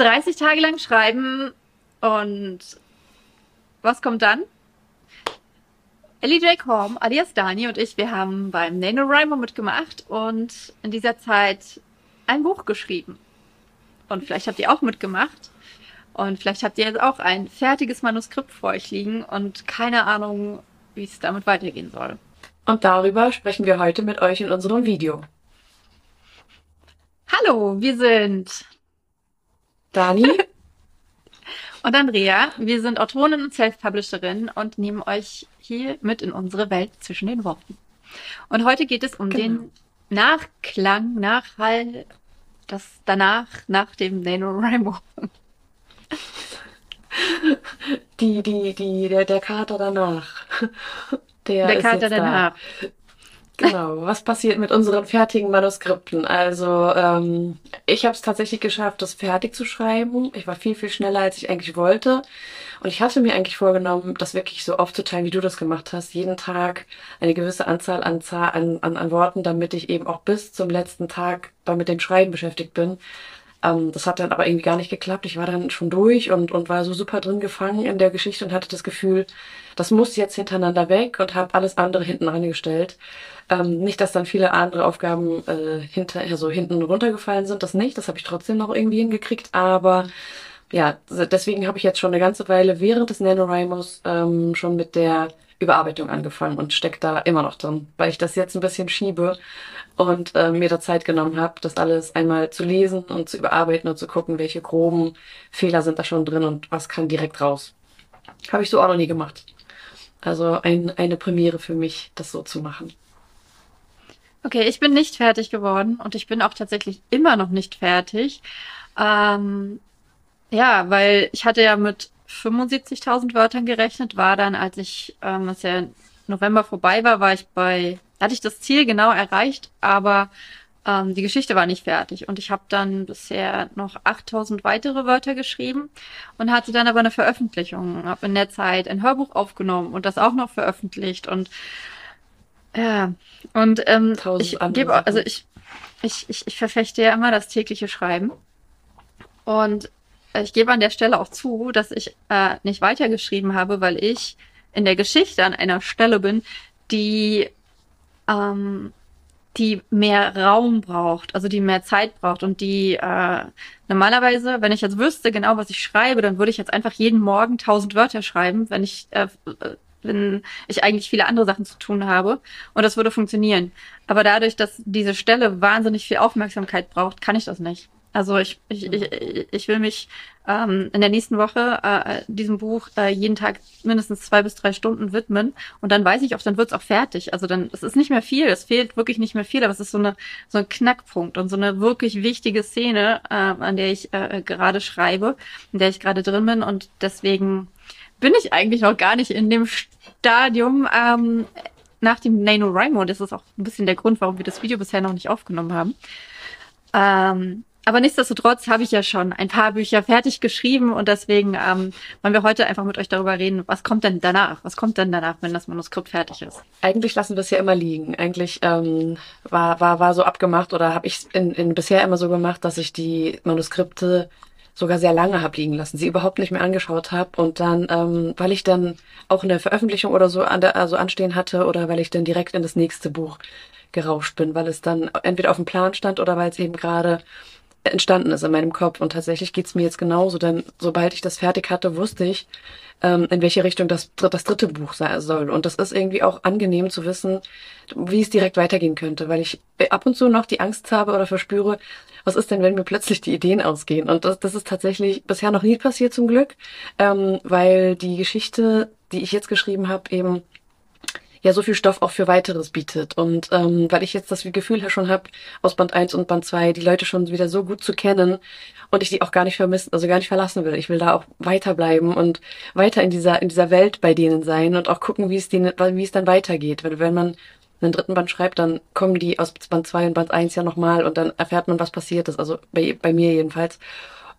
30 Tage lang schreiben und was kommt dann? Ellie J. Korm, alias Dani und ich, wir haben beim NaNoWriMo mitgemacht und in dieser Zeit ein Buch geschrieben. Und vielleicht habt ihr auch mitgemacht. Und vielleicht habt ihr jetzt auch ein fertiges Manuskript vor euch liegen und keine Ahnung, wie es damit weitergehen soll. Und darüber sprechen wir heute mit euch in unserem Video. Hallo, wir sind Dani und Andrea. Wir sind Autorin und Self-Publisherin und nehmen euch hier mit in unsere Welt zwischen den Worten. Und heute geht es um genau. den Nachklang, Nachhall, das danach, nach dem NaNoWriMo. Die, die, die, der, der Kater danach. Der, der Kater danach. Da. Genau, was passiert mit unseren fertigen Manuskripten? Also ähm, ich habe es tatsächlich geschafft, das fertig zu schreiben. Ich war viel, viel schneller, als ich eigentlich wollte. Und ich hatte mir eigentlich vorgenommen, das wirklich so aufzuteilen, wie du das gemacht hast. Jeden Tag eine gewisse Anzahl an, an, an, Worten, damit ich eben auch bis zum letzten Tag mit dem Schreiben beschäftigt bin. Ähm, das hat dann aber irgendwie gar nicht geklappt. Ich war dann schon durch und, und war so super drin gefangen in der Geschichte und hatte das Gefühl, das muss jetzt hintereinander weg und habe alles andere hinten angestellt. Ähm, nicht, dass dann viele andere Aufgaben äh, hinterher so hinten runtergefallen sind, das nicht. Das habe ich trotzdem noch irgendwie hingekriegt. Aber ja, deswegen habe ich jetzt schon eine ganze Weile während des NaNoWriMos ähm, schon mit der Überarbeitung angefangen und stecke da immer noch drin, weil ich das jetzt ein bisschen schiebe und äh, mir da Zeit genommen habe, das alles einmal zu lesen und zu überarbeiten und zu gucken, welche groben Fehler sind da schon drin und was kann direkt raus. Habe ich so auch noch nie gemacht. Also ein, eine Premiere für mich, das so zu machen. Okay, ich bin nicht fertig geworden und ich bin auch tatsächlich immer noch nicht fertig. Ähm, ja, weil ich hatte ja mit 75.000 Wörtern gerechnet, war dann, als ich, ähm, als ja November vorbei war, war ich bei, hatte ich das Ziel genau erreicht, aber ähm, die Geschichte war nicht fertig. Und ich habe dann bisher noch 8000 weitere Wörter geschrieben und hatte dann aber eine Veröffentlichung. Habe in der Zeit ein Hörbuch aufgenommen und das auch noch veröffentlicht. Und ja, und ähm, ich gebe, also ich, ich, ich, ich verfechte ja immer das tägliche Schreiben. Und ich gebe an der Stelle auch zu, dass ich äh, nicht weitergeschrieben habe, weil ich in der Geschichte an einer Stelle bin, die ähm, die mehr Raum braucht, also die mehr Zeit braucht und die äh, normalerweise, wenn ich jetzt wüsste genau, was ich schreibe, dann würde ich jetzt einfach jeden Morgen tausend Wörter schreiben, wenn ich äh, wenn ich eigentlich viele andere Sachen zu tun habe und das würde funktionieren. Aber dadurch, dass diese Stelle wahnsinnig viel Aufmerksamkeit braucht, kann ich das nicht. Also ich, ich, ich, ich will mich ähm, in der nächsten Woche äh, diesem Buch äh, jeden Tag mindestens zwei bis drei Stunden widmen und dann weiß ich auch, dann wird's auch fertig. Also dann, es ist nicht mehr viel, es fehlt wirklich nicht mehr viel, aber es ist so eine so ein Knackpunkt und so eine wirklich wichtige Szene, äh, an der ich äh, gerade schreibe, in der ich gerade drin bin und deswegen bin ich eigentlich noch gar nicht in dem Stadium ähm, nach dem NaNoWriMo. Das ist auch ein bisschen der Grund, warum wir das Video bisher noch nicht aufgenommen haben. Ähm, aber nichtsdestotrotz habe ich ja schon ein paar Bücher fertig geschrieben und deswegen ähm, wollen wir heute einfach mit euch darüber reden, was kommt denn danach? Was kommt denn danach, wenn das Manuskript fertig ist? Eigentlich lassen wir es ja immer liegen. Eigentlich ähm, war, war, war so abgemacht oder habe ich in, in bisher immer so gemacht, dass ich die Manuskripte sogar sehr lange habe liegen lassen, sie überhaupt nicht mehr angeschaut habe und dann, ähm, weil ich dann auch eine Veröffentlichung oder so an der, also anstehen hatte oder weil ich dann direkt in das nächste Buch gerauscht bin, weil es dann entweder auf dem Plan stand oder weil es eben gerade entstanden ist in meinem Kopf. Und tatsächlich geht's mir jetzt genauso, denn sobald ich das fertig hatte, wusste ich, ähm, in welche Richtung das, das dritte Buch sein soll. Und das ist irgendwie auch angenehm zu wissen, wie es direkt weitergehen könnte, weil ich ab und zu noch die Angst habe oder verspüre, was ist denn, wenn mir plötzlich die Ideen ausgehen? Und das, das ist tatsächlich bisher noch nie passiert zum Glück, ähm, weil die Geschichte, die ich jetzt geschrieben habe, eben ja so viel Stoff auch für weiteres bietet. Und ähm, weil ich jetzt das Gefühl schon habe, aus Band 1 und Band 2 die Leute schon wieder so gut zu kennen und ich die auch gar nicht vermissen, also gar nicht verlassen will. Ich will da auch weiterbleiben und weiter in dieser, in dieser Welt bei denen sein und auch gucken, wie es denen, wie es dann weitergeht. Weil wenn man einen dritten Band schreibt, dann kommen die aus Band 2 und Band 1 ja nochmal und dann erfährt man, was passiert ist. Also bei, bei mir jedenfalls.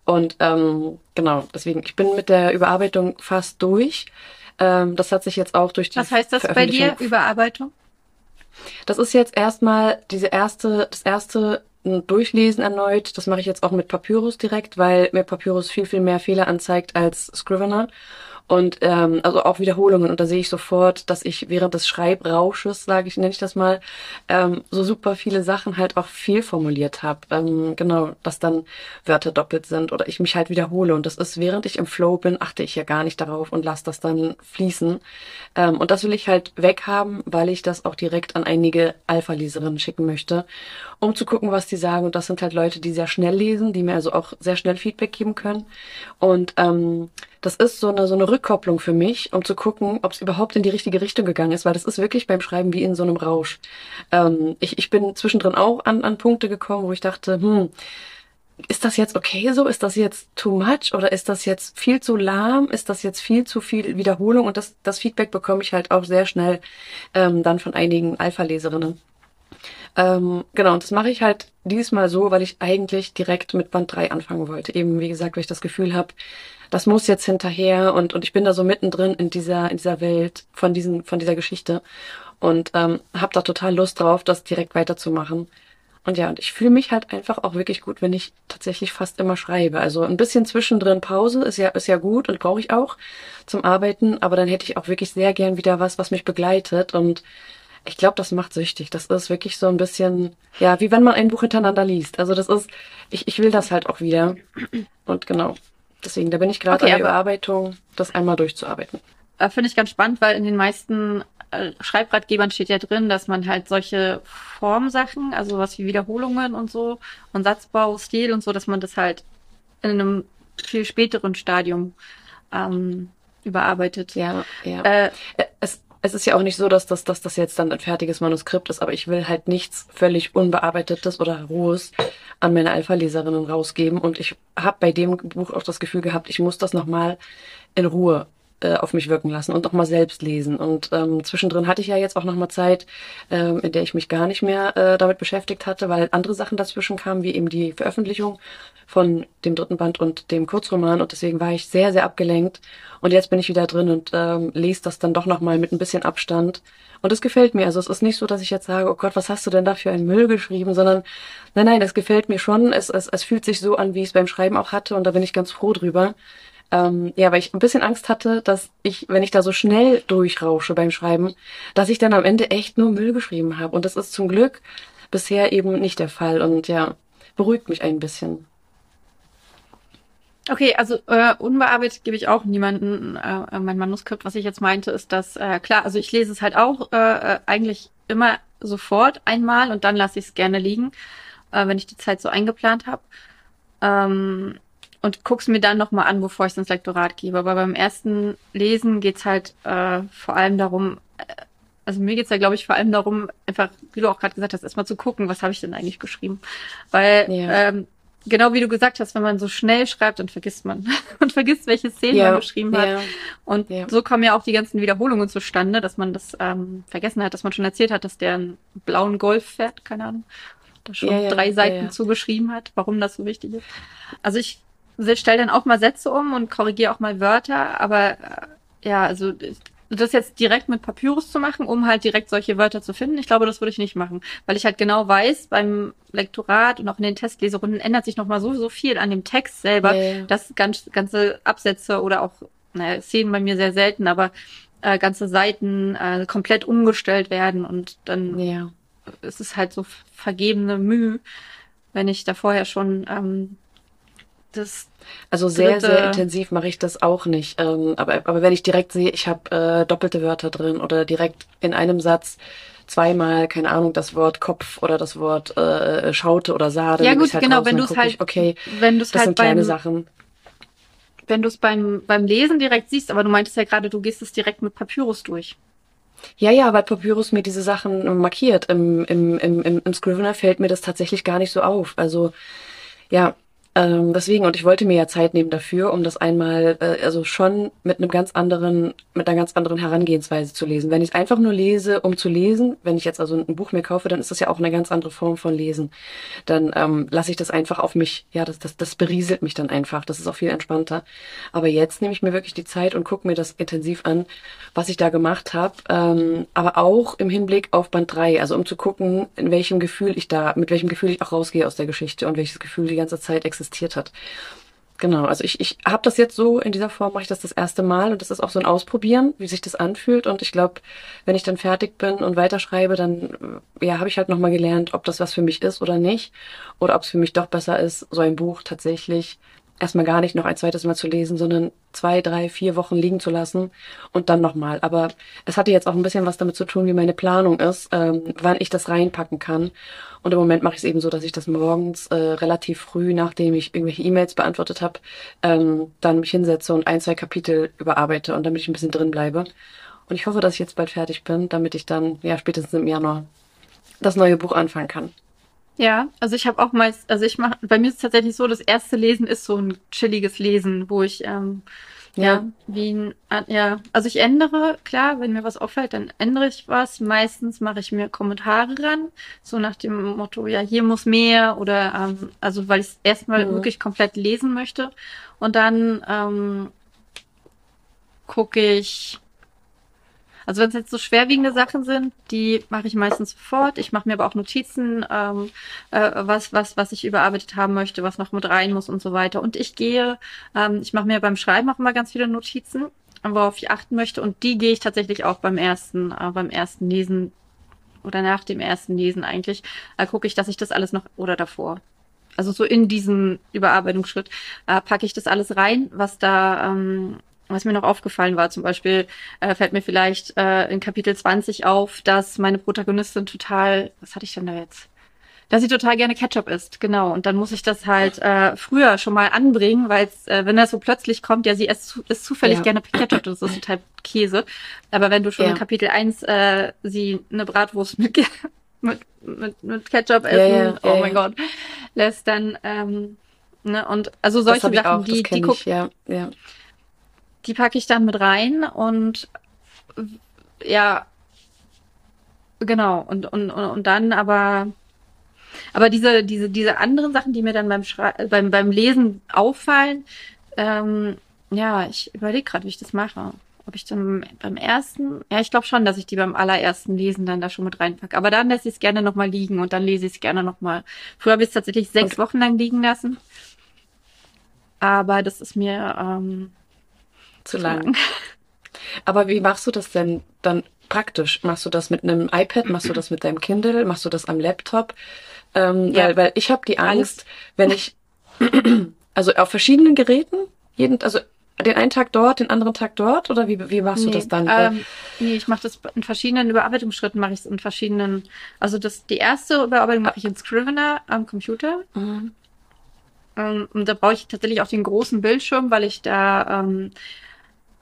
Und ähm, genau, deswegen, ich bin mit der Überarbeitung fast durch. Ähm, das hat sich jetzt auch durch die. Was heißt das bei dir, Überarbeitung? Das ist jetzt erstmal diese erste, das erste durchlesen erneut. Das mache ich jetzt auch mit Papyrus direkt, weil mir Papyrus viel, viel mehr Fehler anzeigt als Scrivener. Und ähm, also auch Wiederholungen. Und da sehe ich sofort, dass ich während des Schreibrausches, sage ich, nenne ich das mal, ähm, so super viele Sachen halt auch viel formuliert habe. Ähm, genau, dass dann Wörter doppelt sind oder ich mich halt wiederhole. Und das ist, während ich im Flow bin, achte ich ja gar nicht darauf und lasse das dann fließen. Ähm, und das will ich halt weghaben, weil ich das auch direkt an einige Alpha-Leserinnen schicken möchte, um zu gucken, was die sagen. Und das sind halt Leute, die sehr schnell lesen, die mir also auch sehr schnell Feedback geben können. Und ähm, das ist so eine, so eine Rückkopplung für mich, um zu gucken, ob es überhaupt in die richtige Richtung gegangen ist, weil das ist wirklich beim Schreiben wie in so einem Rausch. Ähm, ich, ich bin zwischendrin auch an, an Punkte gekommen, wo ich dachte, hm, ist das jetzt okay so? Ist das jetzt too much? Oder ist das jetzt viel zu lahm? Ist das jetzt viel zu viel Wiederholung? Und das, das Feedback bekomme ich halt auch sehr schnell ähm, dann von einigen Alpha-Leserinnen. Ähm, genau, und das mache ich halt diesmal so, weil ich eigentlich direkt mit Band 3 anfangen wollte. Eben, wie gesagt, weil ich das Gefühl habe, das muss jetzt hinterher und, und ich bin da so mittendrin in dieser, in dieser Welt von diesen, von dieser Geschichte und ähm, habe da total Lust drauf, das direkt weiterzumachen. Und ja, und ich fühle mich halt einfach auch wirklich gut, wenn ich tatsächlich fast immer schreibe. Also ein bisschen zwischendrin Pause ist ja, ist ja gut und brauche ich auch zum Arbeiten, aber dann hätte ich auch wirklich sehr gern wieder was, was mich begleitet und ich glaube, das macht süchtig. Das ist wirklich so ein bisschen, ja, wie wenn man ein Buch hintereinander liest. Also das ist, ich, ich will das halt auch wieder. Und genau. Deswegen, da bin ich gerade okay, an der Überarbeitung, das einmal durchzuarbeiten. Äh, Finde ich ganz spannend, weil in den meisten äh, Schreibratgebern steht ja drin, dass man halt solche Formsachen, also was wie Wiederholungen und so und Satzbau, Stil und so, dass man das halt in einem viel späteren Stadium ähm, überarbeitet. Ja, ja. Äh, es, es ist ja auch nicht so, dass das, dass das jetzt dann ein fertiges Manuskript ist, aber ich will halt nichts völlig Unbearbeitetes oder Rohes an meine Alpha-Leserinnen rausgeben. Und ich habe bei dem Buch auch das Gefühl gehabt, ich muss das nochmal in Ruhe äh, auf mich wirken lassen und nochmal selbst lesen. Und ähm, zwischendrin hatte ich ja jetzt auch nochmal Zeit, ähm, in der ich mich gar nicht mehr äh, damit beschäftigt hatte, weil andere Sachen dazwischen kamen, wie eben die Veröffentlichung von dem dritten Band und dem Kurzroman. Und deswegen war ich sehr, sehr abgelenkt. Und jetzt bin ich wieder drin und ähm, lese das dann doch nochmal mit ein bisschen Abstand. Und es gefällt mir. Also es ist nicht so, dass ich jetzt sage, oh Gott, was hast du denn da für einen Müll geschrieben, sondern nein, nein, das gefällt mir schon. Es, es, es fühlt sich so an, wie ich es beim Schreiben auch hatte und da bin ich ganz froh drüber. Ähm, ja, weil ich ein bisschen Angst hatte, dass ich, wenn ich da so schnell durchrausche beim Schreiben, dass ich dann am Ende echt nur Müll geschrieben habe. Und das ist zum Glück bisher eben nicht der Fall. Und ja, beruhigt mich ein bisschen. Okay, also äh, unbearbeitet gebe ich auch niemanden äh, mein Manuskript. Was ich jetzt meinte, ist, dass äh, klar, also ich lese es halt auch äh, eigentlich immer sofort einmal und dann lasse ich es gerne liegen, äh, wenn ich die Zeit so eingeplant habe. Ähm, und guck's mir dann nochmal an, bevor ich es ins Lektorat gebe. Aber beim ersten Lesen geht's halt äh, vor allem darum, äh, also mir geht's ja, glaube ich, vor allem darum, einfach, wie du auch gerade gesagt hast, erstmal zu gucken, was habe ich denn eigentlich geschrieben. Weil, ja. ähm, genau wie du gesagt hast, wenn man so schnell schreibt, dann vergisst man und vergisst, welche Szenen ja. man geschrieben hat. Ja. Und ja. so kommen ja auch die ganzen Wiederholungen zustande, dass man das ähm, vergessen hat, dass man schon erzählt hat, dass der einen blauen Golf fährt, keine Ahnung, da schon drei Seiten zugeschrieben hat, warum das so wichtig ist. Also ich stelle dann auch mal Sätze um und korrigiere auch mal Wörter, aber äh, ja, also das jetzt direkt mit Papyrus zu machen, um halt direkt solche Wörter zu finden, ich glaube, das würde ich nicht machen, weil ich halt genau weiß, beim Lektorat und auch in den Testleserunden ändert sich nochmal so, so viel an dem Text selber, yeah. dass ganz, ganze Absätze oder auch, naja, Szenen bei mir sehr selten, aber äh, ganze Seiten äh, komplett umgestellt werden und dann yeah. ist es halt so vergebene Mühe, wenn ich da vorher schon ähm, das also sehr, dritte... sehr intensiv mache ich das auch nicht. Ähm, aber, aber wenn ich direkt sehe, ich habe äh, doppelte Wörter drin oder direkt in einem Satz zweimal, keine Ahnung, das Wort Kopf oder das Wort äh, Schaute oder sah, dann ja gut, halt genau, wenn du es halt, okay, wenn du es halt sind beim, kleine Sachen. Wenn du es beim beim Lesen direkt siehst, aber du meintest ja gerade, du gehst es direkt mit Papyrus durch. Ja, ja, weil Papyrus mir diese Sachen markiert. Im, im, im, im, im Scrivener fällt mir das tatsächlich gar nicht so auf. Also ja, Ähm, deswegen, und ich wollte mir ja Zeit nehmen dafür, um das einmal, äh, also schon mit einem ganz anderen, mit einer ganz anderen Herangehensweise zu lesen. Wenn ich einfach nur lese, um zu lesen, wenn ich jetzt also ein Buch mir kaufe, dann ist das ja auch eine ganz andere Form von Lesen. Dann ähm, lasse ich das einfach auf mich, ja, das, das, das berieselt mich dann einfach. Das ist auch viel entspannter. Aber jetzt nehme ich mir wirklich die Zeit und gucke mir das intensiv an, was ich da gemacht habe. Ähm, aber auch im Hinblick auf Band 3, also um zu gucken, in welchem Gefühl ich da, mit welchem Gefühl ich auch rausgehe aus der Geschichte und welches Gefühl die ganze Zeit existiert existiert hat. Genau, also ich, ich habe das jetzt so, in dieser Form mache ich das das erste Mal und das ist auch so ein Ausprobieren, wie sich das anfühlt und ich glaube, wenn ich dann fertig bin und weiterschreibe, dann ja, habe ich halt nochmal gelernt, ob das was für mich ist oder nicht oder ob es für mich doch besser ist, so ein Buch tatsächlich erstmal gar nicht noch ein zweites Mal zu lesen, sondern zwei, drei, vier Wochen liegen zu lassen und dann nochmal. Aber es hatte jetzt auch ein bisschen was damit zu tun, wie meine Planung ist, ähm, wann ich das reinpacken kann. Und im Moment mache ich es eben so, dass ich das morgens äh, relativ früh, nachdem ich irgendwelche E-Mails beantwortet habe, ähm, dann mich hinsetze und ein, zwei Kapitel überarbeite und damit ich ein bisschen drin bleibe. Und ich hoffe, dass ich jetzt bald fertig bin, damit ich dann ja spätestens im Januar das neue Buch anfangen kann. Ja, also ich habe auch meist, also ich mache, bei mir ist es tatsächlich so, das erste Lesen ist so ein chilliges Lesen, wo ich ähm, ja. ja, wie ein, ja, also ich ändere, klar, wenn mir was auffällt, dann ändere ich was. Meistens mache ich mir Kommentare ran, so nach dem Motto, ja, hier muss mehr oder ähm, also weil ich es erstmal mhm. wirklich komplett lesen möchte. Und dann ähm, gucke ich, also wenn es jetzt so schwerwiegende Sachen sind, die mache ich meistens sofort. Ich mache mir aber auch Notizen, ähm, äh, was, was, was ich überarbeitet haben möchte, was noch mit rein muss und so weiter. Und ich gehe, ähm, ich mache mir beim Schreiben auch immer ganz viele Notizen, worauf ich achten möchte. Und die gehe ich tatsächlich auch beim ersten, äh, beim ersten Lesen oder nach dem ersten Lesen eigentlich, äh, gucke ich, dass ich das alles noch oder davor. Also so in diesem Überarbeitungsschritt äh, packe ich das alles rein, was da ähm, was mir noch aufgefallen war, zum Beispiel äh, fällt mir vielleicht äh, in Kapitel 20 auf, dass meine Protagonistin total, was hatte ich denn da jetzt? Dass sie total gerne Ketchup isst, genau. Und dann muss ich das halt äh, früher schon mal anbringen, weil äh, wenn das so plötzlich kommt, ja, sie isst, isst zufällig ja. gerne Ketchup, das ist total Käse. Aber wenn du schon ja. in Kapitel 1 äh, sie eine Bratwurst mit, mit, mit, mit Ketchup essen, ja, oh mein Gott, lässt dann, ähm, ne, und also solche Sachen, auch, die, die guck, ja, ja die packe ich dann mit rein und ja, genau. Und, und, und dann aber, aber diese, diese, diese anderen Sachen, die mir dann beim, Schrei beim, beim Lesen auffallen, ähm, ja, ich überlege gerade, wie ich das mache. Ob ich dann beim ersten, ja, ich glaube schon, dass ich die beim allerersten Lesen dann da schon mit reinpacke. Aber dann lässt ich es gerne nochmal liegen und dann lese ich es gerne nochmal. Früher habe ich es tatsächlich sechs okay. Wochen lang liegen lassen. Aber das ist mir, ähm, zu lang. Aber wie machst du das denn dann praktisch? Machst du das mit einem iPad? Machst du das mit deinem Kindle? Machst du das am Laptop? Ähm, ja. weil, weil ich habe die Angst, wenn ich also auf verschiedenen Geräten, jeden, also den einen Tag dort, den anderen Tag dort oder wie, wie machst nee, du das dann? Ähm, nee, ich mache das in verschiedenen Überarbeitungsschritten, mache ich es in verschiedenen, also das die erste Überarbeitung mache ich in Scrivener am Computer. Mhm. Ähm, und da brauche ich tatsächlich auch den großen Bildschirm, weil ich da ähm,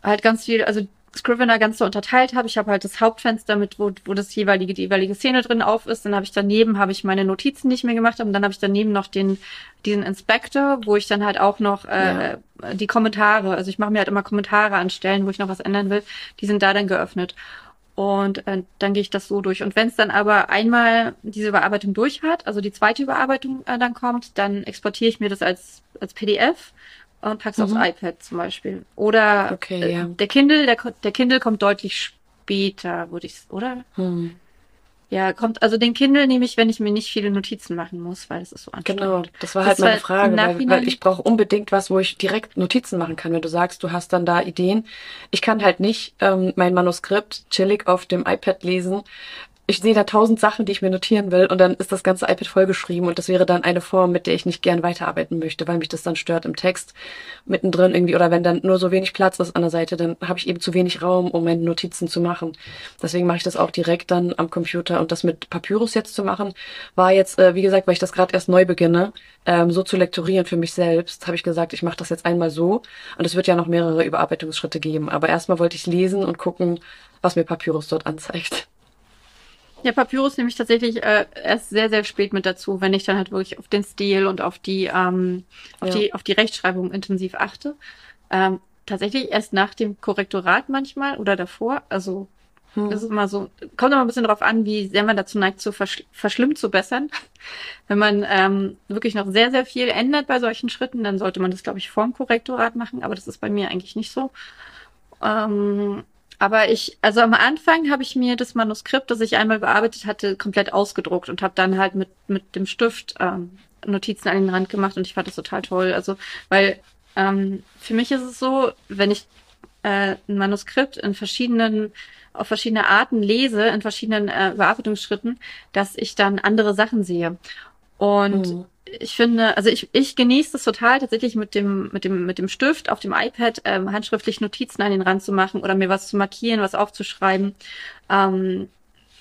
halt ganz viel, also Scrivener ganz so unterteilt habe. Ich habe halt das Hauptfenster mit, wo, wo das jeweilige, die jeweilige Szene drin auf ist. Dann habe ich daneben, habe ich meine Notizen nicht mehr gemacht und dann habe ich daneben noch den, diesen Inspector, wo ich dann halt auch noch äh, ja. die Kommentare, also ich mache mir halt immer Kommentare anstellen, wo ich noch was ändern will, die sind da dann geöffnet. Und äh, dann gehe ich das so durch. Und wenn es dann aber einmal diese Überarbeitung durch hat, also die zweite Überarbeitung äh, dann kommt, dann exportiere ich mir das als, als PDF und pack's mhm. aufs iPad zum Beispiel. Oder okay, äh, ja. der Kindle, der, der Kindle kommt deutlich später, würde ich, oder? Mhm. Ja, kommt, also den Kindle nehme ich, wenn ich mir nicht viele Notizen machen muss, weil es ist so anstrengend. Genau, das war halt das meine war Frage, weil, weil ich brauche unbedingt was, wo ich direkt Notizen machen kann. Wenn du sagst, du hast dann da Ideen. Ich kann halt nicht ähm, mein Manuskript chillig auf dem iPad lesen, ich sehe da tausend Sachen, die ich mir notieren will und dann ist das ganze iPad vollgeschrieben und das wäre dann eine Form, mit der ich nicht gern weiterarbeiten möchte, weil mich das dann stört im Text mittendrin irgendwie oder wenn dann nur so wenig Platz ist an der Seite, dann habe ich eben zu wenig Raum, um meine Notizen zu machen. Deswegen mache ich das auch direkt dann am Computer und das mit Papyrus jetzt zu machen, war jetzt, äh, wie gesagt, weil ich das gerade erst neu beginne, ähm, so zu lektorieren für mich selbst, habe ich gesagt, ich mache das jetzt einmal so und es wird ja noch mehrere Überarbeitungsschritte geben, aber erstmal wollte ich lesen und gucken, was mir Papyrus dort anzeigt. Ja, Papyrus nehme ich tatsächlich äh, erst sehr, sehr spät mit dazu, wenn ich dann halt wirklich auf den Stil und auf die, ähm, auf Ja. die, auf die Rechtschreibung intensiv achte. Ähm, tatsächlich erst nach dem Korrektorat manchmal oder davor. Also Hm. das ist immer so, kommt immer ein bisschen darauf an, wie sehr man dazu neigt, zu verschl verschlimmt zu bessern. Wenn man ähm, wirklich noch sehr, sehr viel ändert bei solchen Schritten, dann sollte man das, glaube ich, vorm Korrektorat machen, aber das ist bei mir eigentlich nicht so. Ähm, aber ich, also am Anfang habe ich mir das Manuskript, das ich einmal bearbeitet hatte, komplett ausgedruckt und habe dann halt mit, mit dem Stift ähm, Notizen an den Rand gemacht und ich fand das total toll. Also, weil ähm, für mich ist es so, wenn ich äh, ein Manuskript in verschiedenen, auf verschiedene Arten lese, in verschiedenen äh, Bearbeitungsschritten, dass ich dann andere Sachen sehe. Und Mhm. ich finde, also ich, ich genieße es total, tatsächlich mit dem, mit dem, mit dem Stift auf dem iPad ähm, handschriftlich Notizen an den Rand zu machen oder mir was zu markieren, was aufzuschreiben. Ähm,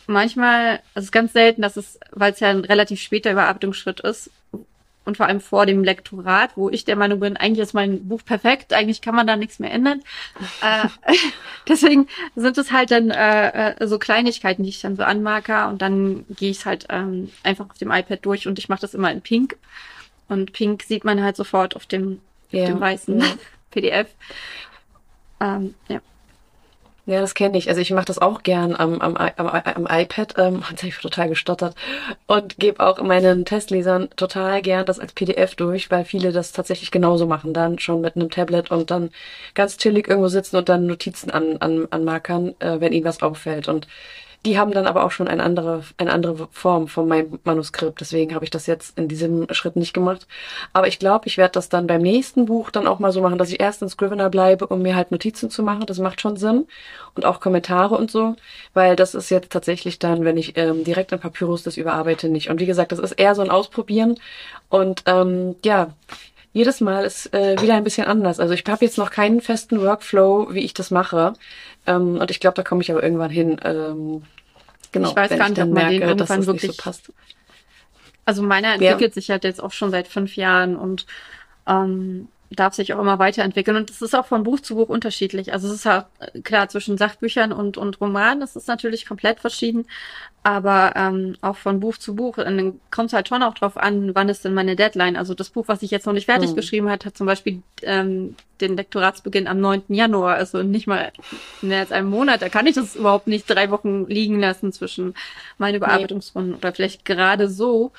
manchmal, also es ist ganz selten, dass es, weil es ja ein relativ später Überarbeitungsschritt ist, und vor allem vor dem Lektorat, wo ich der Meinung bin, eigentlich ist mein Buch perfekt, eigentlich kann man da nichts mehr ändern. äh, deswegen sind es halt dann äh, äh, so Kleinigkeiten, die ich dann so anmarker und dann gehe ich es halt ähm, einfach auf dem iPad durch und ich mache das immer in Pink. Und Pink sieht man halt sofort auf dem, Ja. dem weißen Ja. PDF. Ähm, ja. Ja, das kenne ich. Also ich mache das auch gern am, am, am, am iPad. Ähm, jetzt habe ich total gestottert. Und gebe auch meinen Testlesern total gern das als PDF durch, weil viele das tatsächlich genauso machen. Dann schon mit einem Tablet und dann ganz chillig irgendwo sitzen und dann Notizen an, an, anmarkern, äh, wenn ihnen was auffällt. Und die haben dann aber auch schon eine andere, eine andere Form von meinem Manuskript. Deswegen habe ich das jetzt in diesem Schritt nicht gemacht. Aber ich glaube, ich werde das dann beim nächsten Buch dann auch mal so machen, dass ich erst in Scrivener bleibe, um mir halt Notizen zu machen. Das macht schon Sinn. Und auch Kommentare und so. Weil das ist jetzt tatsächlich dann, wenn ich ähm, direkt in Papyrus das überarbeite, nicht. Und wie gesagt, das ist eher so ein Ausprobieren. Und ähm, ja, jedes Mal ist äh, wieder ein bisschen anders. Also ich habe jetzt noch keinen festen Workflow, wie ich das mache. Ähm, und ich glaube, da komme ich aber irgendwann hin. Ähm, genau, Ich weiß wenn gar nicht, ob man den merke, dass irgendwann es nicht wirklich- so passt. Also meiner entwickelt sich halt jetzt auch schon seit fünf Jahren und ähm, darf sich auch immer weiterentwickeln. Und es ist auch von Buch zu Buch unterschiedlich. Also es ist halt äh, klar zwischen Sachbüchern und, und Romanen, das ist natürlich komplett verschieden. Aber ähm, auch von Buch zu Buch und dann kommt es halt schon auch drauf an, wann ist denn meine Deadline. Also das Buch, was ich jetzt noch nicht fertig Hm. geschrieben hat, hat zum Beispiel ähm, den Lektoratsbeginn am 9. Januar, also nicht mal mehr als einem Monat. Da kann ich das überhaupt nicht drei Wochen liegen lassen zwischen meinen Überarbeitungsrunden oder vielleicht gerade so.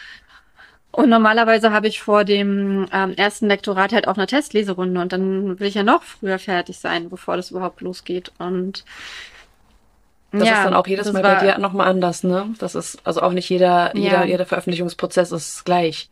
Und normalerweise habe ich vor dem ähm, ersten Lektorat halt auch eine Testleserunde und dann will ich ja noch früher fertig sein, bevor das überhaupt losgeht. Und Das ist dann auch jedes Mal bei dir nochmal anders, ne? Das ist, also auch nicht jeder, Ja. jeder, jeder Veröffentlichungsprozess ist gleich.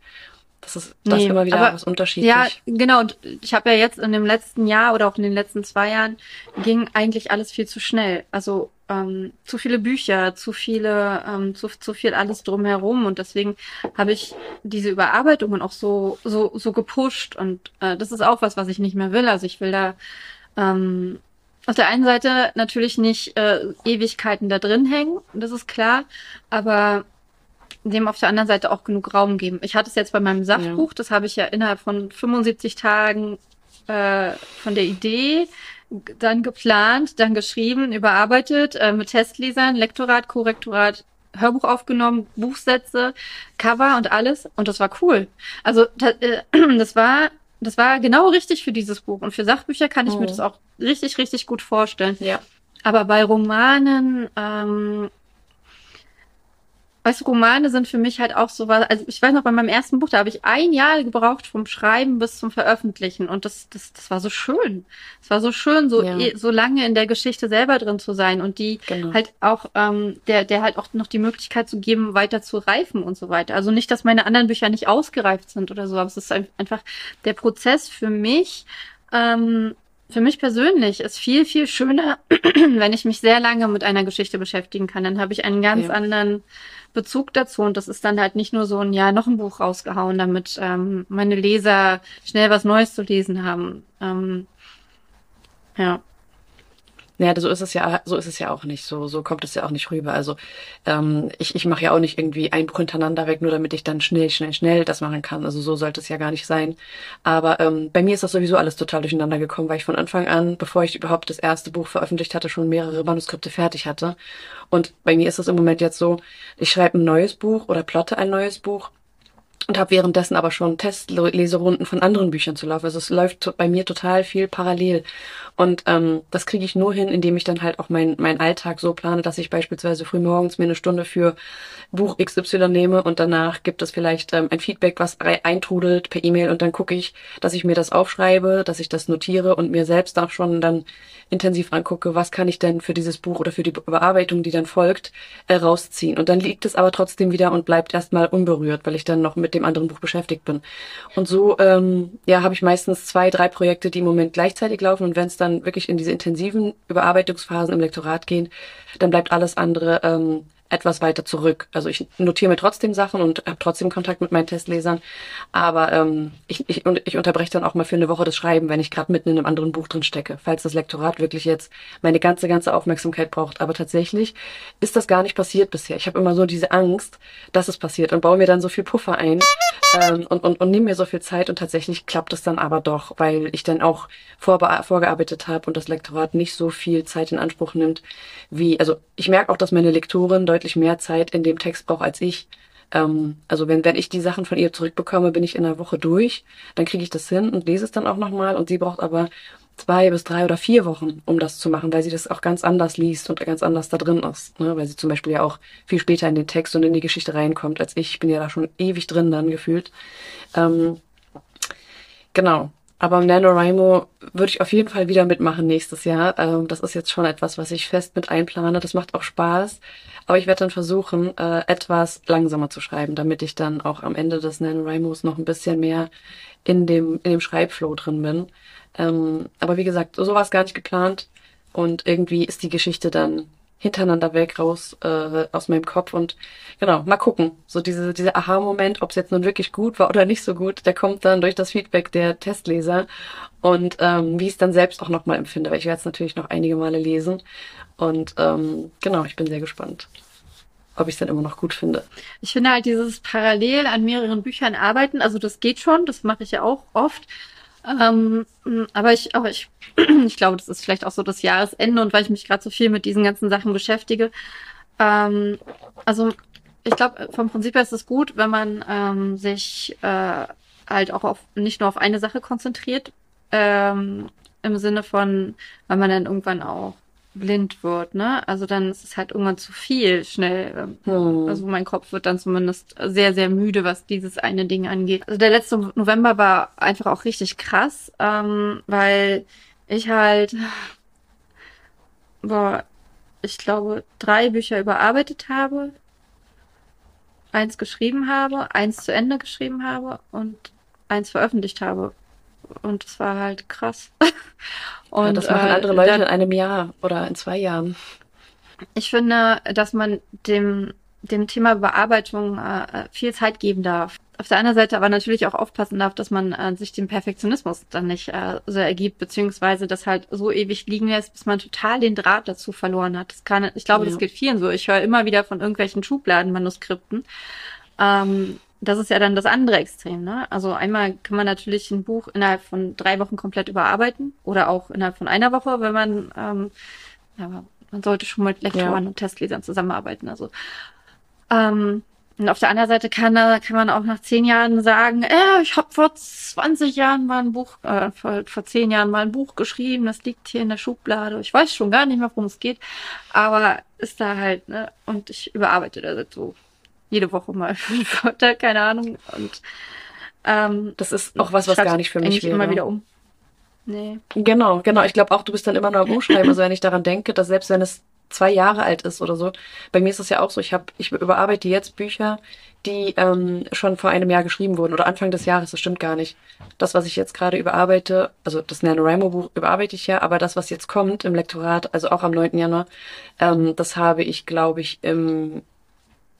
Das ist, das Nee, immer wieder aber- was unterschiedlich. Ja, genau. Und ich habe ja jetzt in dem letzten Jahr oder auch in den letzten zwei Jahren ging eigentlich alles viel zu schnell. Also ähm, zu viele Bücher, zu viele, ähm, zu, zu viel alles drumherum und deswegen habe ich diese Überarbeitungen auch so so so gepusht und äh, das ist auch was, was ich nicht mehr will. Also ich will da ähm, auf der einen Seite natürlich nicht äh, Ewigkeiten da drin hängen, das ist klar, aber dem auf der anderen Seite auch genug Raum geben. Ich hatte es jetzt bei meinem Sachbuch, das habe ich ja innerhalb von 75 Tagen äh, von der Idee dann geplant, dann geschrieben, überarbeitet, äh, mit Testlesern, Lektorat, Korrektorat, Hörbuch aufgenommen, Buchsätze, Cover und alles. Und das war cool. Also da, äh, das war das war genau richtig für dieses Buch. Und für Sachbücher kann ich mir Mhm. das auch richtig, richtig gut vorstellen. Ja. Aber bei Romanen, ähm, weißt du, Romane sind für mich halt auch so was, also ich weiß noch, bei meinem ersten Buch, da habe ich ein Jahr gebraucht vom Schreiben bis zum Veröffentlichen und das, das, das war so schön. Es war so schön, so, Ja. eh- so lange in der Geschichte selber drin zu sein und die Genau. halt auch, ähm, der, der halt auch noch die Möglichkeit zu geben, weiter zu reifen und so weiter. Also nicht, dass meine anderen Bücher nicht ausgereift sind oder so, aber es ist ein- einfach der Prozess für mich, ähm, für mich persönlich ist viel, viel schöner, wenn ich mich sehr lange mit einer Geschichte beschäftigen kann. Dann habe ich einen ganz Ja. anderen Bezug dazu und das ist dann halt nicht nur so ein ja noch ein Buch rausgehauen, damit ähm, meine Leser schnell was Neues zu lesen haben. Ähm, ja. Naja, so ist es ja, so ist es ja auch nicht. So, so kommt es ja auch nicht rüber. Also ähm, ich, ich mache ja auch nicht irgendwie ein Buch hintereinander weg, nur damit ich dann schnell, schnell, schnell das machen kann. Also so sollte es ja gar nicht sein. Aber ähm, bei mir ist das sowieso alles total durcheinander gekommen, weil ich von Anfang an, bevor ich überhaupt das erste Buch veröffentlicht hatte, schon mehrere Manuskripte fertig hatte. Und bei mir ist das im Moment jetzt so, ich schreibe ein neues Buch oder plotte ein neues Buch und habe währenddessen aber schon Testleserunden von anderen Büchern zu laufen. Also es läuft bei mir total viel parallel. Und ähm, das kriege ich nur hin, indem ich dann halt auch meinen mein Alltag so plane, dass ich beispielsweise früh morgens mir eine Stunde für Buch XY nehme und danach gibt es vielleicht ähm, ein Feedback, was eintrudelt per E-Mail und dann gucke ich, dass ich mir das aufschreibe, dass ich das notiere und mir selbst auch schon dann intensiv angucke, was kann ich denn für dieses Buch oder für die Bearbeitung, die dann folgt, äh, rausziehen. Und dann liegt es aber trotzdem wieder und bleibt erstmal unberührt, weil ich dann noch mit dem anderen Buch beschäftigt bin. Und so ähm, ja, habe ich meistens zwei, drei Projekte, die im Moment gleichzeitig laufen und wenn es dann dann wirklich in diese intensiven Überarbeitungsphasen im Lektorat gehen, dann bleibt alles andere ähm, etwas weiter zurück. Also ich notiere mir trotzdem Sachen und habe trotzdem Kontakt mit meinen Testlesern, aber ähm, ich, ich, ich unterbreche dann auch mal für eine Woche das Schreiben, wenn ich gerade mitten in einem anderen Buch drin stecke, falls das Lektorat wirklich jetzt meine ganze, ganze Aufmerksamkeit braucht. Aber tatsächlich ist das gar nicht passiert bisher. Ich habe immer so diese Angst, dass es passiert und baue mir dann so viel Puffer ein ähm, und, und, und nehme mir so viel Zeit und tatsächlich klappt es dann aber doch, weil ich dann auch vorgearbeitet habe und das Lektorat nicht so viel Zeit in Anspruch nimmt, wie, also ich merke auch, dass meine Lektorin deutlich mehr Zeit in dem Text braucht als ich. Ähm, also wenn, wenn ich die Sachen von ihr zurückbekomme, bin ich in einer Woche durch, dann kriege ich das hin und lese es dann auch nochmal und sie braucht aber zwei bis drei oder vier Wochen, um das zu machen, weil sie das auch ganz anders liest und ganz anders da drin ist. Ne? Weil sie zum Beispiel ja auch viel später in den Text und in die Geschichte reinkommt als ich. Ich bin ja da schon ewig drin dann gefühlt. Ähm, genau. Aber im NaNoWriMo würde ich auf jeden Fall wieder mitmachen nächstes Jahr. Ähm, das ist jetzt schon etwas, was ich fest mit einplane. Das macht auch Spaß. Aber ich werde dann versuchen, äh, etwas langsamer zu schreiben, damit ich dann auch am Ende des NaNoWriMos noch ein bisschen mehr in dem, in dem Schreibflow drin bin. Ähm, aber wie gesagt, so war es gar nicht geplant. Und irgendwie ist die Geschichte dann hintereinander weg raus äh, aus meinem Kopf und genau mal gucken so diese dieser Aha-Moment ob es jetzt nun wirklich gut war oder nicht so gut der kommt dann durch das Feedback der Testleser und ähm, wie ich es dann selbst auch nochmal empfinde weil ich werde es natürlich noch einige Male lesen und ähm, genau ich bin sehr gespannt ob ich es dann immer noch gut finde. Ich finde halt dieses parallel an mehreren Büchern arbeiten, also das geht schon, das mache ich ja auch oft. Ähm, aber ich, aber ich, ich glaube, das ist vielleicht auch so das Jahresende und weil ich mich gerade so viel mit diesen ganzen Sachen beschäftige. Ähm, also ich glaube, vom Prinzip her ist es gut, wenn man ähm, sich äh, halt auch auf nicht nur auf eine Sache konzentriert, ähm, im Sinne von, weil man dann irgendwann auch blind wird, ne? Also dann ist es halt irgendwann zu viel schnell. Hm. Also mein Kopf wird dann zumindest sehr, sehr müde, was dieses eine Ding angeht. Also der letzte November war einfach auch richtig krass, ähm, weil ich halt, boah, ich glaube, drei Bücher überarbeitet habe, eins geschrieben habe, eins zu Ende geschrieben habe und eins veröffentlicht habe. Und es war halt krass. Und ja, das machen äh, andere Leute in einem Jahr oder in zwei Jahren. Ich finde, dass man dem, dem Thema Bearbeitung äh, viel Zeit geben darf. Auf der anderen Seite aber natürlich auch aufpassen darf, dass man äh, sich dem Perfektionismus dann nicht äh, so ergibt, beziehungsweise das halt so ewig liegen lässt, bis man total den Draht dazu verloren hat. Das kann, ich glaube, ja. das geht vielen so. Ich höre immer wieder von irgendwelchen Schubladenmanuskripten. Ähm, das ist ja dann das andere Extrem, ne? Also einmal kann man natürlich ein Buch innerhalb von drei Wochen komplett überarbeiten oder auch innerhalb von einer Woche, wenn man, ähm, ja, man sollte schon mit Lektoren ja. und Testlesern zusammenarbeiten. Also ähm, und auf der anderen Seite kann, kann man auch nach zehn Jahren sagen, äh, ich habe vor 20 Jahren mal ein Buch, äh, vor, vor zehn Jahren mal ein Buch geschrieben, das liegt hier in der Schublade. Ich weiß schon gar nicht mehr, worum es geht, aber ist da halt, ne? Und ich überarbeite das so jede Woche mal fünf Wörter, keine Ahnung. Und ähm, das ist auch was, was gar nicht für mich wäre. immer wieder um. Nee. Genau, genau. Ich glaube auch, du bist dann immer noch am Umschreiben. Also wenn ich daran denke, dass selbst wenn es zwei Jahre alt ist oder so, bei mir ist es ja auch so, ich habe, ich überarbeite jetzt Bücher, die ähm, schon vor einem Jahr geschrieben wurden oder Anfang des Jahres, das stimmt gar nicht. Das, was ich jetzt gerade überarbeite, also das NaNoWriMo-Buch überarbeite ich ja, aber das, was jetzt kommt im Lektorat, also auch am 9. Januar, ähm, das habe ich, glaube ich, im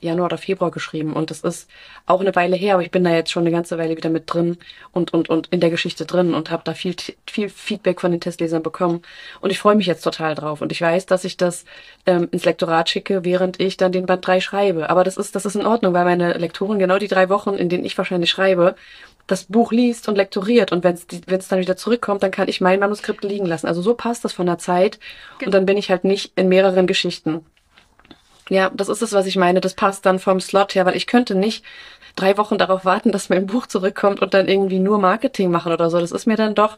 Januar oder Februar geschrieben. Und das ist auch eine Weile her, aber ich bin da jetzt schon eine ganze Weile wieder mit drin und und und in der Geschichte drin und habe da viel viel Feedback von den Testlesern bekommen. Und ich freue mich jetzt total drauf. Und ich weiß, dass ich das ähm, ins Lektorat schicke, während ich dann den Band 3 schreibe, aber das ist das ist in Ordnung, weil meine Lektorin genau die drei Wochen, in denen ich wahrscheinlich schreibe, das Buch liest und lektoriert. Und wenn es wenn es dann wieder zurückkommt, dann kann ich mein Manuskript liegen lassen. Also so passt das von der Zeit. Und dann bin ich halt nicht in mehreren Geschichten. Ja, das ist es, was ich meine. Das passt dann vom Slot her, weil ich könnte nicht drei Wochen darauf warten, dass mein Buch zurückkommt und dann irgendwie nur Marketing machen oder so. Das ist mir dann doch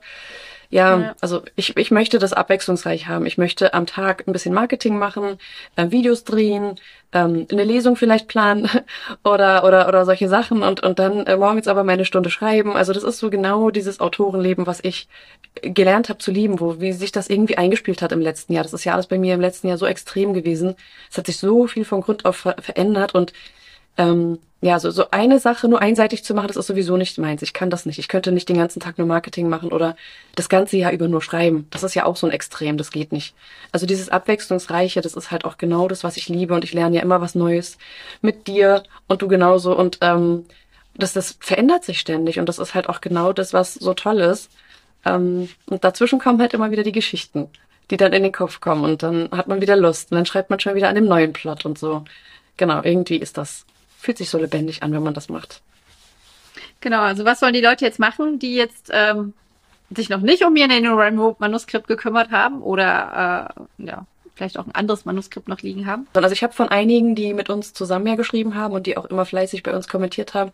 ja, ja, also ich, ich möchte das abwechslungsreich haben. Ich möchte am Tag ein bisschen Marketing machen, äh, Videos drehen, ähm, eine Lesung vielleicht planen oder oder oder solche Sachen und und dann äh, morgens aber meine Stunde schreiben. Also das ist so genau dieses Autorenleben, was ich gelernt habe zu lieben, wo wie sich das irgendwie eingespielt hat im letzten Jahr. Das ist ja alles bei mir im letzten Jahr so extrem gewesen. Es hat sich so viel von Grund auf ver verändert und ähm, ja, so, so eine Sache nur einseitig zu machen, das ist sowieso nicht meins. Ich kann das nicht. Ich könnte nicht den ganzen Tag nur Marketing machen oder das ganze Jahr über nur schreiben. Das ist ja auch so ein Extrem, das geht nicht. Also dieses Abwechslungsreiche, das ist halt auch genau das, was ich liebe und ich lerne ja immer was Neues mit dir und du genauso und ähm, das, das verändert sich ständig und das ist halt auch genau das, was so toll ist. Ähm, und dazwischen kommen halt immer wieder die Geschichten, die dann in den Kopf kommen und dann hat man wieder Lust und dann schreibt man schon wieder an dem neuen Plot und so. Genau, irgendwie ist das fühlt sich so lebendig an, wenn man das macht. Genau, also was sollen die Leute jetzt machen, die jetzt ähm, sich noch nicht um ihr NaNoWriMo-Manuskript gekümmert haben oder äh, ja, vielleicht auch ein anderes Manuskript noch liegen haben? Also ich habe von einigen, die mit uns zusammen ja geschrieben haben und die auch immer fleißig bei uns kommentiert haben,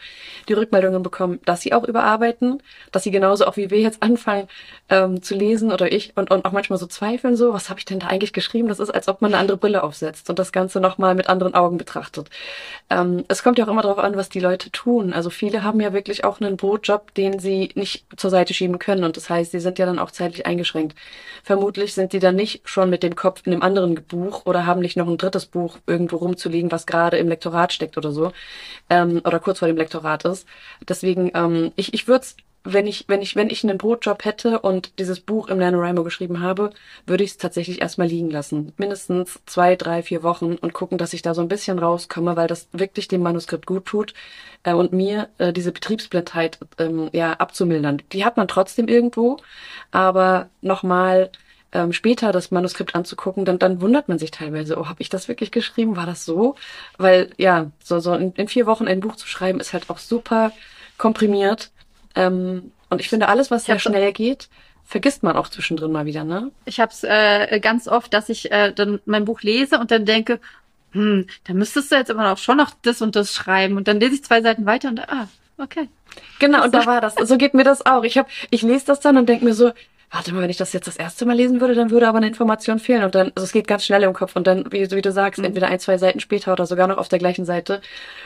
die Rückmeldungen bekommen, dass sie auch überarbeiten, dass sie genauso auch wie wir jetzt anfangen ähm, zu lesen oder ich und, und auch manchmal so zweifeln so, was habe ich denn da eigentlich geschrieben? Das ist, als ob man eine andere Brille aufsetzt und das Ganze nochmal mit anderen Augen betrachtet. Ähm, es kommt ja auch immer darauf an, was die Leute tun. Also viele haben ja wirklich auch einen Brotjob, den sie nicht zur Seite schieben können und das heißt, sie sind ja dann auch zeitlich eingeschränkt. Vermutlich sind die dann nicht schon mit dem Kopf in einem anderen Buch oder haben nicht noch ein drittes Buch irgendwo rumzuliegen, was gerade im Lektorat steckt oder so ähm, oder kurz vor dem Lektorat ist. Deswegen, ähm, ich, ich würde wenn ich, wenn ich, wenn ich einen Brotjob hätte und dieses Buch im NaNoWriMo geschrieben habe, würde ich es tatsächlich erstmal liegen lassen. Mindestens zwei, drei, vier Wochen und gucken, dass ich da so ein bisschen rauskomme, weil das wirklich dem Manuskript gut tut äh, und mir äh, diese Betriebsblindheit ähm, ja abzumildern. Die hat man trotzdem irgendwo, aber nochmal ähm, später das Manuskript anzugucken, dann, dann wundert man sich teilweise, oh, habe ich das wirklich geschrieben? War das so? Weil ja, so, so in, in vier Wochen ein Buch zu schreiben, ist halt auch super komprimiert. Ähm, und ich finde, alles, was sehr schnell geht, vergisst man auch zwischendrin mal wieder, ne? Ich habe es äh, ganz oft, dass ich äh, dann mein Buch lese und dann denke, hm, da müsstest du jetzt immer noch schon noch das und das schreiben. Und dann lese ich zwei Seiten weiter und ah, okay. Genau, und da war das. So geht mir das auch. Ich hab, ich lese das dann und denke mir so, warte mal, wenn ich das jetzt das erste Mal lesen würde, dann würde aber eine Information fehlen. Und dann, also es geht ganz schnell im Kopf. Und dann, wie, wie du sagst, mhm. entweder ein, zwei Seiten später oder sogar noch auf der gleichen Seite,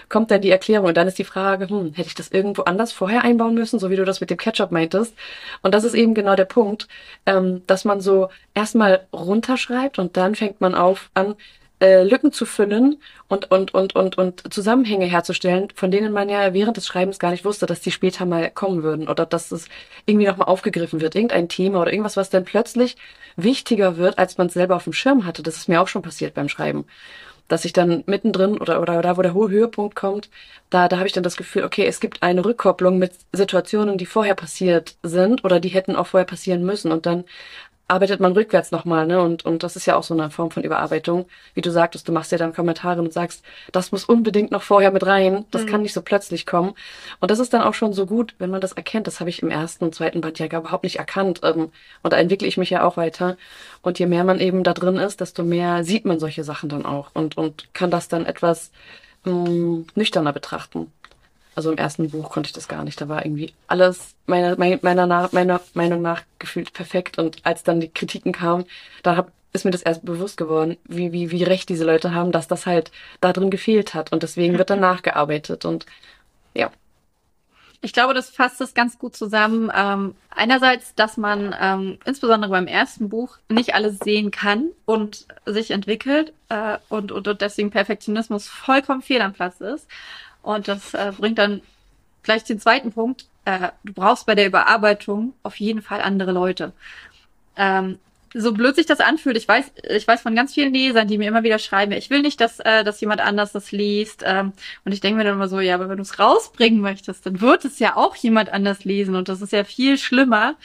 kommt dann die Erklärung. Und dann ist die Frage, hm, hätte ich das irgendwo anders vorher einbauen müssen, so wie du das mit dem Ketchup meintest. Und das ist eben genau der Punkt, ähm, dass man so erstmal runterschreibt und dann fängt man auf an, äh, Lücken zu füllen und, und, und, und, und Zusammenhänge herzustellen, von denen man ja während des Schreibens gar nicht wusste, dass die später mal kommen würden oder dass es irgendwie nochmal aufgegriffen wird, irgendein Thema oder irgendwas, was dann plötzlich wichtiger wird, als man es selber auf dem Schirm hatte. Das ist mir auch schon passiert beim Schreiben. Dass ich dann mittendrin oder, oder da, wo der hohe Höhepunkt kommt, da, da habe ich dann das Gefühl, okay, es gibt eine Rückkopplung mit Situationen, die vorher passiert sind oder die hätten auch vorher passieren müssen. Und dann arbeitet man rückwärts nochmal, ne? Und, und das ist ja auch so eine Form von Überarbeitung. Wie du sagtest, du machst ja dann Kommentare und sagst, das muss unbedingt noch vorher mit rein. Das mhm. kann nicht so plötzlich kommen. Und das ist dann auch schon so gut, wenn man das erkennt. Das habe ich im ersten und zweiten Band ja gar überhaupt nicht erkannt. Ähm, und da entwickle ich mich ja auch weiter. Und je mehr man eben da drin ist, desto mehr sieht man solche Sachen dann auch und, und kann das dann etwas mh, mm, nüchterner betrachten. Also im ersten Buch konnte ich das gar nicht. Da war irgendwie alles meiner, meiner, meiner Meinung nach gefühlt perfekt. Und als dann die Kritiken kamen, da hab, ist mir das erst bewusst geworden, wie, wie, wie recht diese Leute haben, dass das halt da drin gefehlt hat. Und deswegen wird dann nachgearbeitet. Und ja. Ich glaube, das fasst es ganz gut zusammen. Ähm, einerseits, dass man ähm, insbesondere beim ersten Buch nicht alles sehen kann und sich entwickelt äh, und, und, und deswegen Perfektionismus vollkommen fehl am Platz ist. Und das äh, bringt dann gleich den zweiten Punkt. Äh, du brauchst bei der Überarbeitung auf jeden Fall andere Leute. Ähm, so blöd sich das anfühlt, ich weiß, ich weiß von ganz vielen Lesern, die mir immer wieder schreiben, ich will nicht, dass, äh, dass jemand anders das liest. Ähm, und ich denke mir dann immer so, ja, aber wenn du es rausbringen möchtest, dann wird es ja auch jemand anders lesen. Und das ist ja viel schlimmer,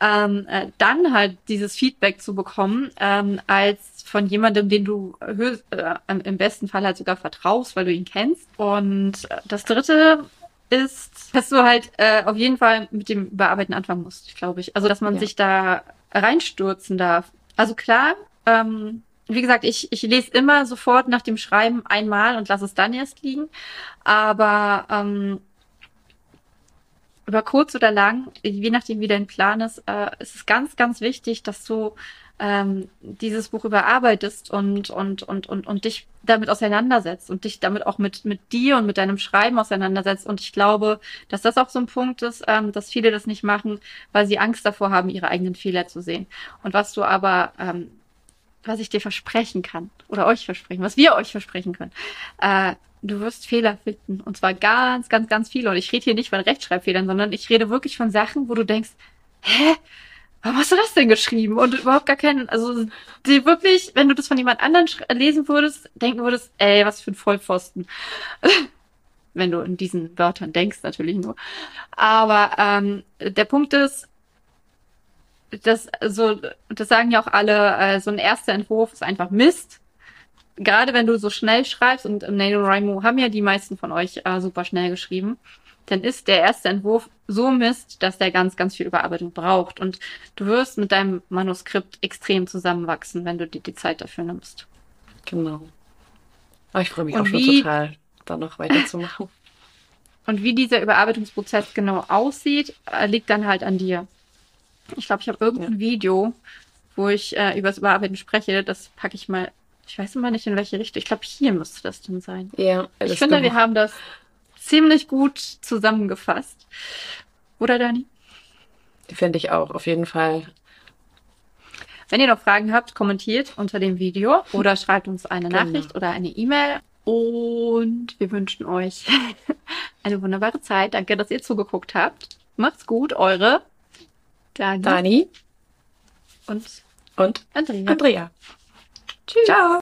ähm, äh, dann halt dieses Feedback zu bekommen, ähm, als von jemandem, den du höchst, äh, im besten Fall halt sogar vertraust, weil du ihn kennst. Und das dritte ist, dass du halt äh, auf jeden Fall mit dem Überarbeiten anfangen musst, glaube ich. Also, dass man ja. sich da reinstürzen darf. Also klar, ähm, wie gesagt, ich, ich lese immer sofort nach dem Schreiben einmal und lasse es dann erst liegen. Aber ähm, über kurz oder lang, je nachdem wie dein Plan ist, äh, ist es ganz, ganz wichtig, dass du ähm, dieses Buch überarbeitest und, und, und, und, und dich damit auseinandersetzt und dich damit auch mit, mit dir und mit deinem Schreiben auseinandersetzt. Und ich glaube, dass das auch so ein Punkt ist, ähm, dass viele das nicht machen, weil sie Angst davor haben, ihre eigenen Fehler zu sehen. Und was du aber, ähm, was ich dir versprechen kann, oder euch versprechen, was wir euch versprechen können, äh, du wirst Fehler finden. Und zwar ganz, ganz, ganz viele. Und ich rede hier nicht von Rechtschreibfehlern, sondern ich rede wirklich von Sachen, wo du denkst, hä? Warum hast du das denn geschrieben? Und überhaupt gar keinen, also die wirklich, wenn du das von jemand anderem lesen würdest, denken würdest, ey, was für ein Vollpfosten. wenn du in diesen Wörtern denkst, natürlich nur. Aber ähm, der Punkt ist, das so, das sagen ja auch alle, äh, so ein erster Entwurf ist einfach Mist. Gerade wenn du so schnell schreibst und im NaNoWriMo haben ja die meisten von euch äh, super schnell geschrieben dann ist der erste Entwurf so Mist, dass der ganz, ganz viel Überarbeitung braucht. Und du wirst mit deinem Manuskript extrem zusammenwachsen, wenn du dir die Zeit dafür nimmst. Genau. Aber ich freue mich und auch schon total, da noch weiterzumachen. Und wie dieser Überarbeitungsprozess genau aussieht, äh, liegt dann halt an dir. Ich glaube, ich habe irgendein ja. Video, wo ich äh, über das Überarbeiten spreche. Das packe ich mal. Ich weiß immer nicht in welche Richtung. Ich glaube, hier müsste das dann sein. Ja. Ich finde, wir haben das ziemlich gut zusammengefasst. Oder Dani? Finde ich auch, auf jeden Fall. Wenn ihr noch Fragen habt, kommentiert unter dem Video oder schreibt uns eine genau. Nachricht oder eine E-Mail. Und wir wünschen euch eine wunderbare Zeit. Danke, dass ihr zugeguckt habt. Macht's gut, eure Dani, Dani und, und Andrea. Andrea. Tschüss. Ciao.